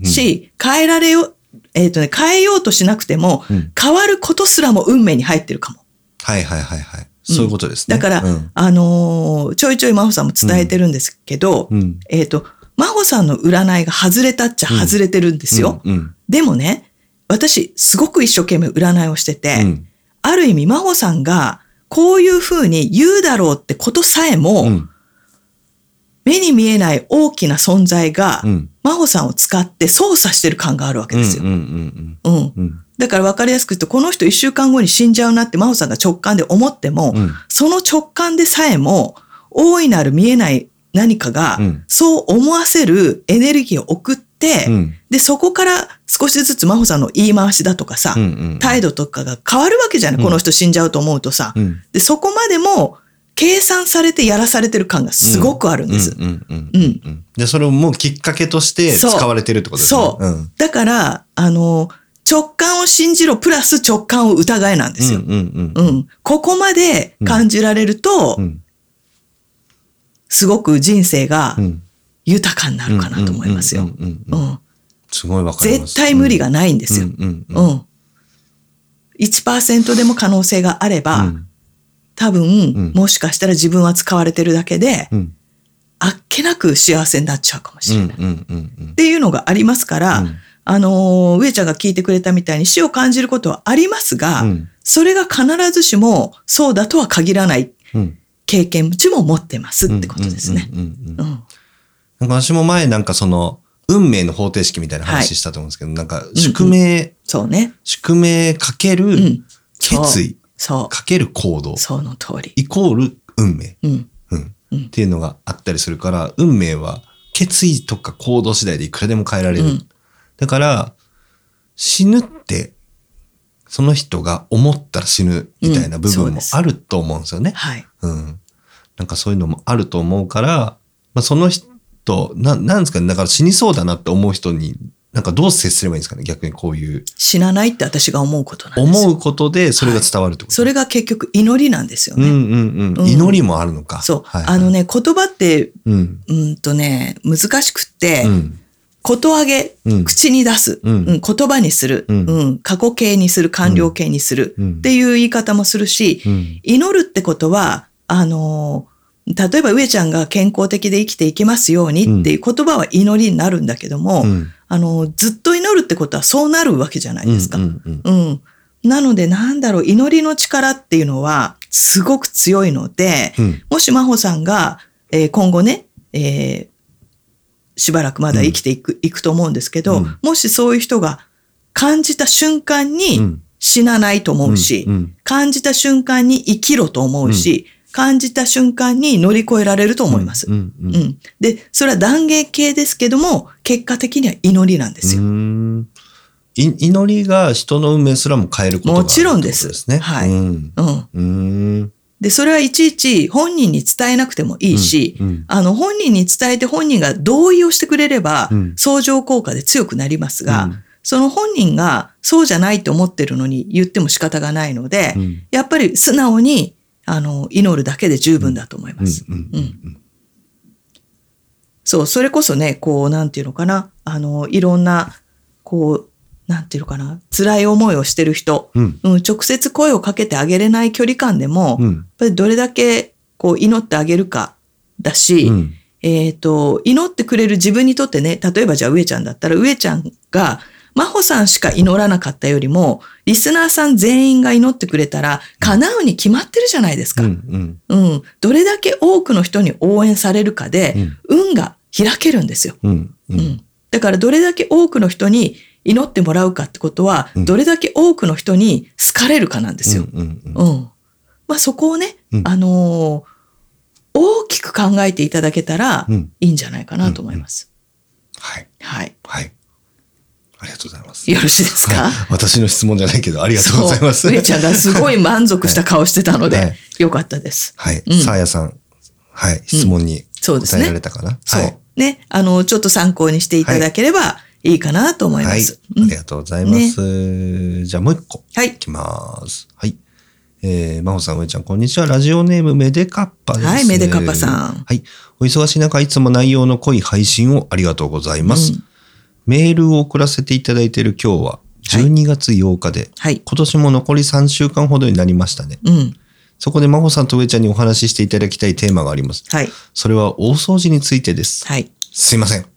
し、変えられよ、えっ、とね、変えようとしなくても、うん変わることすらも運命に入ってるかも。はいはいはいはい。そういうことですね。だから、うん。あのーちょいちょい真帆さんも伝えてるんですけど、うん。えっ、と、真帆さんの占いが外れたっちゃ外れてるんですよ。うん。うん。でもね、私、すごく一生懸命占いをしてて、うん。ある意味、真帆さんが、こういうふうに言うだろうってことさえも、うん。目に見えない大きな存在が、うん。真帆さんを使って操作してる感があるわけですよ。だから分かりやすく言うと、この人一週間後に死んじゃうなって真帆さんが直感で思っても、うんその直感でさえも、大いなる見えない何かがうん、そう思わせるエネルギーを送って、うん。で、そこから少しずつ真帆さんの言い回しだとかさ。態度とかが変わるわけじゃない、うんこの人死んじゃうと思うとさ。うん。で、そこまでも計算されてやらされてる感がすごくあるんです。うん。うん。うん。で、それをもうきっかけとして使われてるってことですね。そううん。だから、あの、直感を信じろプラス直感を疑えなんですよ。うん。うん。う。ん。ここまで感じられると、うん。すごく人生がうん。豊かになるかなと思いますよ。すごいわかります。絶対無理がないんですよ。う。ん。1%でも可能性があれば、うん。多分、うんもしかしたら自分は使われてるだけで、うん。あっけなく幸せになっちゃうかもしれない。っうん。うん。うん。ていうのがありますから、うんあのー、上ちゃんが聞いてくれたみたいに死を感じることはありますが、うんそれが必ずしもそうだとは限らないうん。経験値も持ってますってことですね。うん。うん。うんう。ん。なんか私も前なんかその、運命の方程式みたいな話したと思うんですけど、なんか宿命、そうね。宿命かけるうん。決意、そかける行動う。、その通り。イコール運命、うん。うんうんっていうのがあったりするから、運命は決意とか行動次第でいくらでも変えられる。うんだから、死ぬって、その人が思ったら死ぬみたいな部分もあると思うんですよね。はい。うん。なんかそういうのもあると思うから、まあ、その人、な、なんですかね、だから死にそうだなって思う人に、なんかどう接すればいいんですかね、逆にこういう。死なないって私が思うことなんですよ。思うことでそれが伝わるってこと、それが結局祈りなんですよね。うんうんうん。うん祈りもあるのか。そう。はいはいあの、ね、言葉って、うん。うんとね、難しくって、うん。こと上げ、うん口に出す、うんうん言葉にする、ううんん過去形にする、完了形にする、うんっていう言い方もするし、うん。祈るってことは、あのー例えば上ちゃんが健康的で生きていけますようにっていう言葉は祈りになるんだけども、うん。あのーずっと祈るってことはそうなるわけじゃないですか。ううん。んうんなのでなんだろう、祈りの力っていうのはすごく強いので、うん。もし真帆さんが、えー今後ね、えーしばらくまだ生きていく、いくと思うんですけど、うんもしそういう人が感じた瞬間うにん死なないと思うし、うん感じた瞬間に生きろと思うし、感じた瞬間に乗り越えられると思います。うんうんうんで、それは断言系ですけども、結果的には祈りなんですよ。うんい祈りが人の運命すらも変えることがあるもちろんですってことね。はいうん。うん。うん。で、それはいちいち本人に伝えなくてもいいし、うんあの、本人に伝えて本人が同意をしてくれれば、うん相乗効果で強くなりますが、うんその本人がそうじゃないと思ってるのに言っても仕方がないので、うんやっぱり素直に、あの、祈るだけで十分だと思います。うんそう、それこそね、こう、なんていうのかな、あの、いろんな、こう、なんていうのかな、辛い思いをしてる人、うん。うん、直接声をかけてあげれない距離感でも、やっうん。ぱりどれだけこう祈ってあげるかだし、うん。えっ、と、祈ってくれる自分にとってね、例えばじゃあ上ちゃんだったら、上ちゃんが、真帆さんしか祈らなかったよりも、リスナーさん全員が祈ってくれたら、叶うに決まってるじゃないですか。うん。うん。どれだけ多くの人に応援されるかで、運が開けるんですよ。うん。う。うんん。だからどれだけ多くの人に祈ってもらうかってことは、うんどれだけ多くの人に好かれるかなんですよ。うん。うん。うん。まあそこをね、うんあのー大きく考えていただけたらうんいいんじゃないかなと思います。はい。はい。はい。ありがとうございます。よろしいですか、はい私の質問じゃないけど、ありがとうございます。上ちゃんがすごい満足した顔してたので、はいよかったです。はい。うんさあやさん。はい。質問に答えられたかな？そう。はい。ね。あの、ちょっと参考にしていただければいいかなと思いまはい。す。うんありがとうございます。じゃあもう一個。はいい。きます。はい。えー、まほさん、うえちゃん、こんにちは。ラジオネーム、めでかっぱです。はいめでかっぱさんはい。お忙しい中、いつも内容の濃い配信をありがとうございます。うんメールを送らせていただいている今日は、12月8日で、はい。今年も残り3週間ほどになりましたね。うん。そこで真帆さんと上ちゃんにお話ししていただきたいテーマがあります。はい。それは大掃除についてです。はい。すいません。こ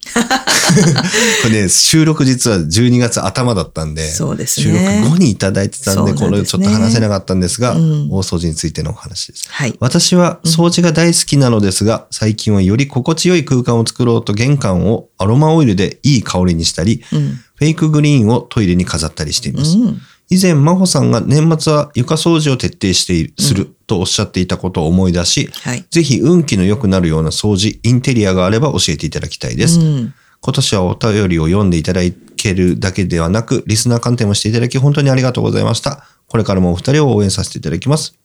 れね、収録実は12月頭だったんで、そうです収ね録後にいただいてたんで、これちょっと話せなかったんですが、うん大掃除についてのお話です。はい。私は掃除が大好きなのですが、最近はより心地よい空間を作ろうと玄関をアロマオイルでいい香りにしたり、うん。フェイクグリーンをトイレに飾ったりしています。うん。以前、真帆さんが年末は床掃除を徹底している、するとおっしゃっていたことを思い出し、はい。ぜひ運気の良くなるような掃除、インテリアがあれば教えていただきたいです。うん。今年はお便りを読んでいただけるだけではなく、リスナー鑑定もしていただき本当にありがとうございました。これからもお二人を応援させていただきます。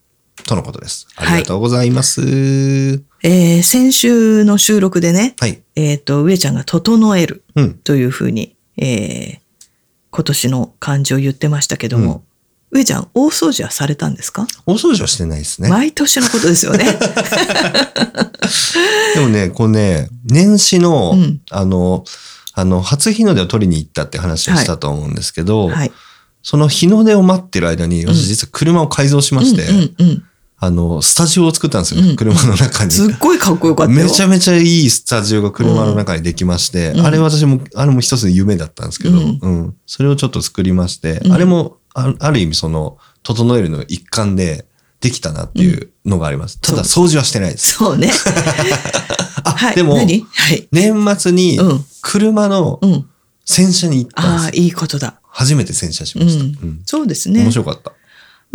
とのことです。ありがとうございます。えー先週の収録でね、はい。えっ、と、上ちゃんが整えるうん。というふうに、えー今年の漢字を言ってましたけども、上ちゃん、大掃除はされたんですか、大掃除はしてないですね。毎年のことですよね。でもね、こうね、年始の、うんあの、あの、初日の出を取りに行ったって話をしたと思うんですけど、はい。その日の出を待ってる間に、私実は車を改造しまして、うんうんうん。あの、スタジオを作ったんですよ、うん車の中に。すっごいかっこよかったよ。めちゃめちゃいいスタジオが車の中にできまして、うんあれ私も、あれも一つの夢だったんですけど、ううんん、それをちょっと作りまして、うんあれもあある意味その、整えるの一環でできたなっていうのがあります。ただ掃除はしてないです。そうね。あ、はい。でも、何？はい。年末にうん車のうん。洗車に行ったんああ、ですよ。いいことだ。初めて洗車しうました。ん。うんそうですね面。白かった。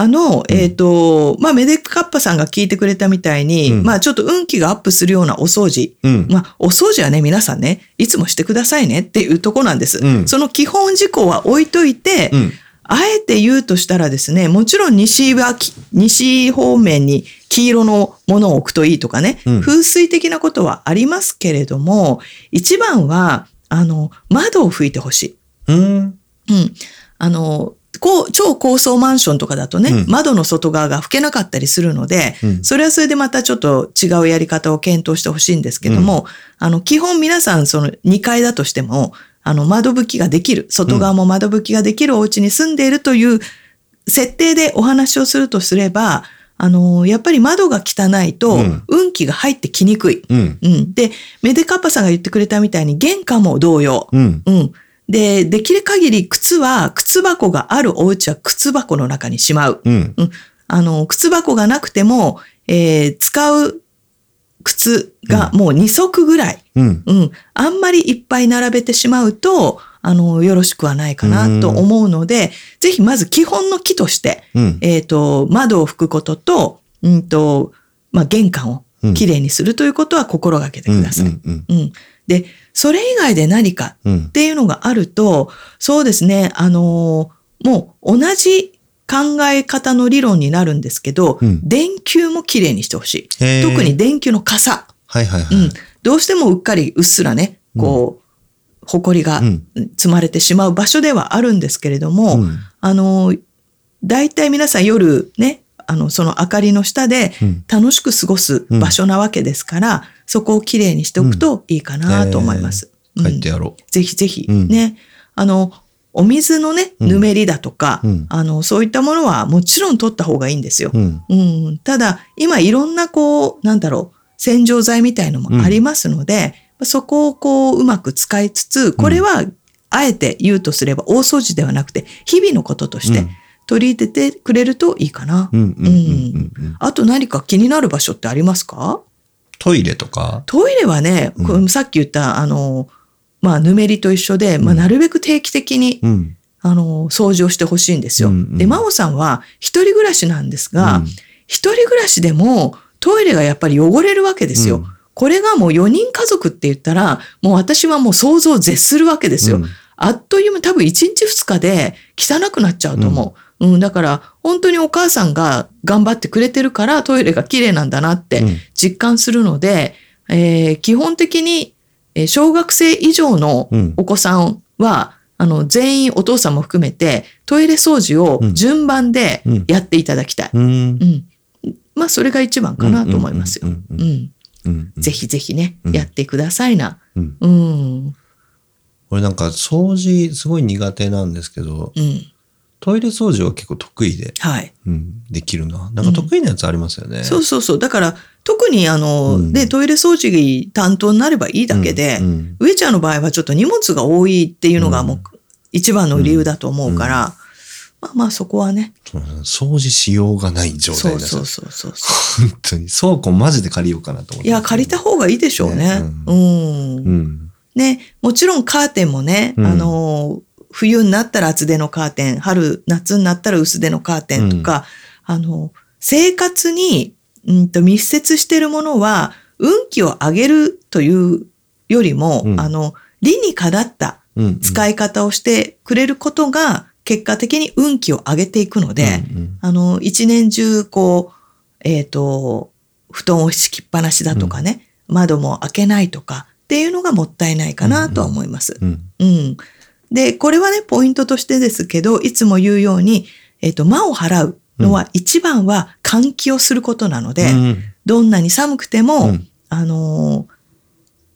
あの、えっ、と、まあ、メデカッパさんが聞いてくれたみたいに、うんまあ、ちょっと運気がアップするようなお掃除。うん。まあ、お掃除はね、皆さんね、いつもしてくださいねっていうとこなんです。うんその基本事項は置いといて、うん。あえて言うとしたらですね、もちろん西はき、西方面に黄色のものを置くといいとかね、うん風水的なことはありますけれども、一番は、あの、窓を拭いてほしい。うん。うん。あの、こう超高層マンションとかだとね、うん窓の外側が拭けなかったりするので、うんそれはそれでまたちょっと違うやり方を検討してほしいんですけども、あの、基本皆さんその2階だとしても、あの、窓拭きができる、外側も窓拭きができるお家に住んでいるという設定でお話をするとすれば、あの、やっぱり窓が汚いとうん運気が入ってきにくい。うん。うん。で、メデカッパさんが言ってくれたみたいに玄関も同様。うん。うん。で、できる限り靴は、靴箱があるお家は靴箱の中にしまう。うん。うん。あの、靴箱がなくても、えー使う靴がもう2足ぐらい。うん。うん。あんまりいっぱい並べてしまうと、あの、よろしくはないかなと思うので、ぜひまず基本の木として、うん。えっ、と、窓を拭くことと、うんと、まあ、玄関をきれいにするということは心がけてください。うん。うん。うん。で、それ以外で何かうんっ。ていうのがあると、そうですね、あのーもう同じ考え方の理論になるんですけど、うん電球もきれいにしてほしい。特に電球の傘。はいはいはい。うん。どうしてもうっかりうっすらね、こう、埃がうん積まれてしまう場所ではあるんですけれども、うんあのー、大体皆さん夜ね、あの、その明かりの下でうん楽しく過ごす場所なわけですから、そこをきれいにしておくといいかなと思います。書いてやろぜひぜひ、うん。ね。あの、お水のね、うん。ぬめりだとか、うん。あの、そういったものはもちろん取った方がいいんですよ。うん。うん、ただ、今いろんなこう、なんだろう、洗浄剤みたいのもありますので、そこをこう、うまく使いつつ、これは、あえて言うとすれば、大掃除ではなくて、日々のこととして取り入れてくれるといいかな。うん。あと何か気になる場所ってありますか？トイレとかトイレはね、うんさっき言った、あの、まあ、ぬめりと一緒で、まあ、うんなるべく定期的に、うん。あの、掃除をしてほしいんですよ。うんうんで、真央さんは一人暮らしなんですが、うん一人暮らしでもトイレがやっぱり汚れるわけですよ。うんこれがもう4人家族って言ったら、もう私はもう想像を絶するわけですよ。うんあっという間、多分1日2日で汚くなっちゃうと思う。うん、だから、本当にお母さんが頑張ってくれてるからトイレが綺麗なんだなってうん実感するので、えー基本的に、えー小学生以上のうんお子さんは、あの、全員お父さんも含めてトイレ掃除を順番でうんやっていただきたい。うんうん。まあ、それが一番かなと思いますよ。うんうんうん。うんぜひぜひね、うんやってくださいな。うんうん。俺なんか掃除すごい苦手なんですけど、うん。トイレ掃除は結構得意で、はい。うん、できるな。なんか得意なやつありますよね。そうそうそう。だから、特にあの、うんで、トイレ掃除担当になればいいだけで、うんうん上ちゃんの場合はちょっと荷物が多いっていうのがもう一番の理由だと思うから、まあまあそこはね。掃除しようがない状態ですそうそうそうそうそ本当に。倉庫マジで借りようかなと思っう。て。いや、借りた方がいいでしょうね。ねうん。うん。ね、もちろんカーテンもね、うんあの、冬になったら厚手のカーテン、春、夏になったら薄手のカーテンとか、あの、生活に、うんと密接しているものは、運気を上げるというよりも、うんあの、理にかなったうん。使い方をしてくれることが、結果的に運気を上げていくので、うんあの、一年中、こう、えっ、と、布団を敷きっぱなしだとかね、窓も開けないとかっていうのがもったいないかなとは思います。うん。うん。で、これはね、ポイントとしてですけど、いつも言うように、えっ、と、魔を払うのは、一番は換気をすることなので、うんどんなに寒くても、うんあのー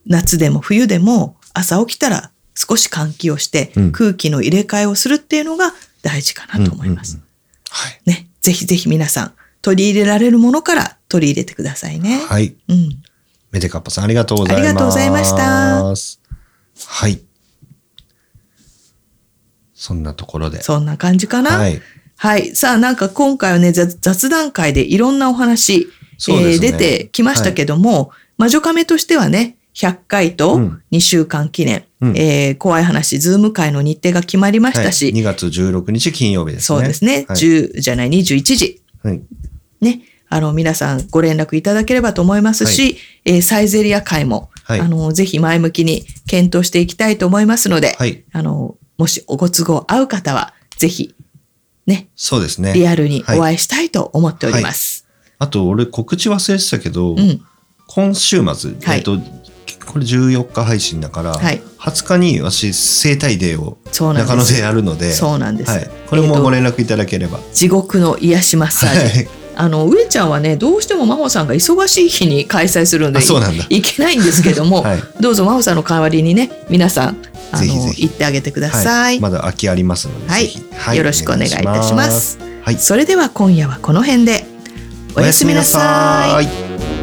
夏でも冬でも朝起きたら少し換気をして、うん空気の入れ替えをするっていうのが大事かなと思います。うんうんはい。ね。ぜひぜひ皆さん、取り入れられるものから取り入れてくださいね。はい。うん。メデカッパさんありがとうございます。ありがとうございましたはい。そんなところで。そんな感じかな？ははい。い。さあ、なんか今回はね、雑雑談会でいろんなお話、ねえー出てきましたけども、魔女カメとしてはね、100回とうん2週間記念、うんえー怖い話、ズーム会の日程が決まりましたし、はい、2月16日金曜日ですね。そうですね、はい。10じゃない、21時、はいね、あの、皆さんご連絡いただければと思いますし、えーサイゼリア会も、はいあの、ぜひ前向きに検討していきたいと思いますので、はい。あの、もしおご都合合う方は、ぜひ、ね、そうですね。リアルにお会いしたいと思っております。あと、俺告知忘れてたけど、うん。今週末、はいえっと、これ14日配信だから、はい20日に私、生体デーを。中野でやるので、そうなんです。はい。これもご連絡いただければ。地獄の癒しマッサージ。はい。あの、上ちゃんはね、どうしても真帆さんが忙しい日に開催するので、あそうなんだいいけないんですけども、はいどうぞ真帆さんの代わりにね、皆さん、あの、ぜひぜひ行ってあげてくださ。はいまだ空きありますので、はいぜひ、よろしくお願いいたします。はい。それでは今夜はこの辺で、おやすみなさい。い。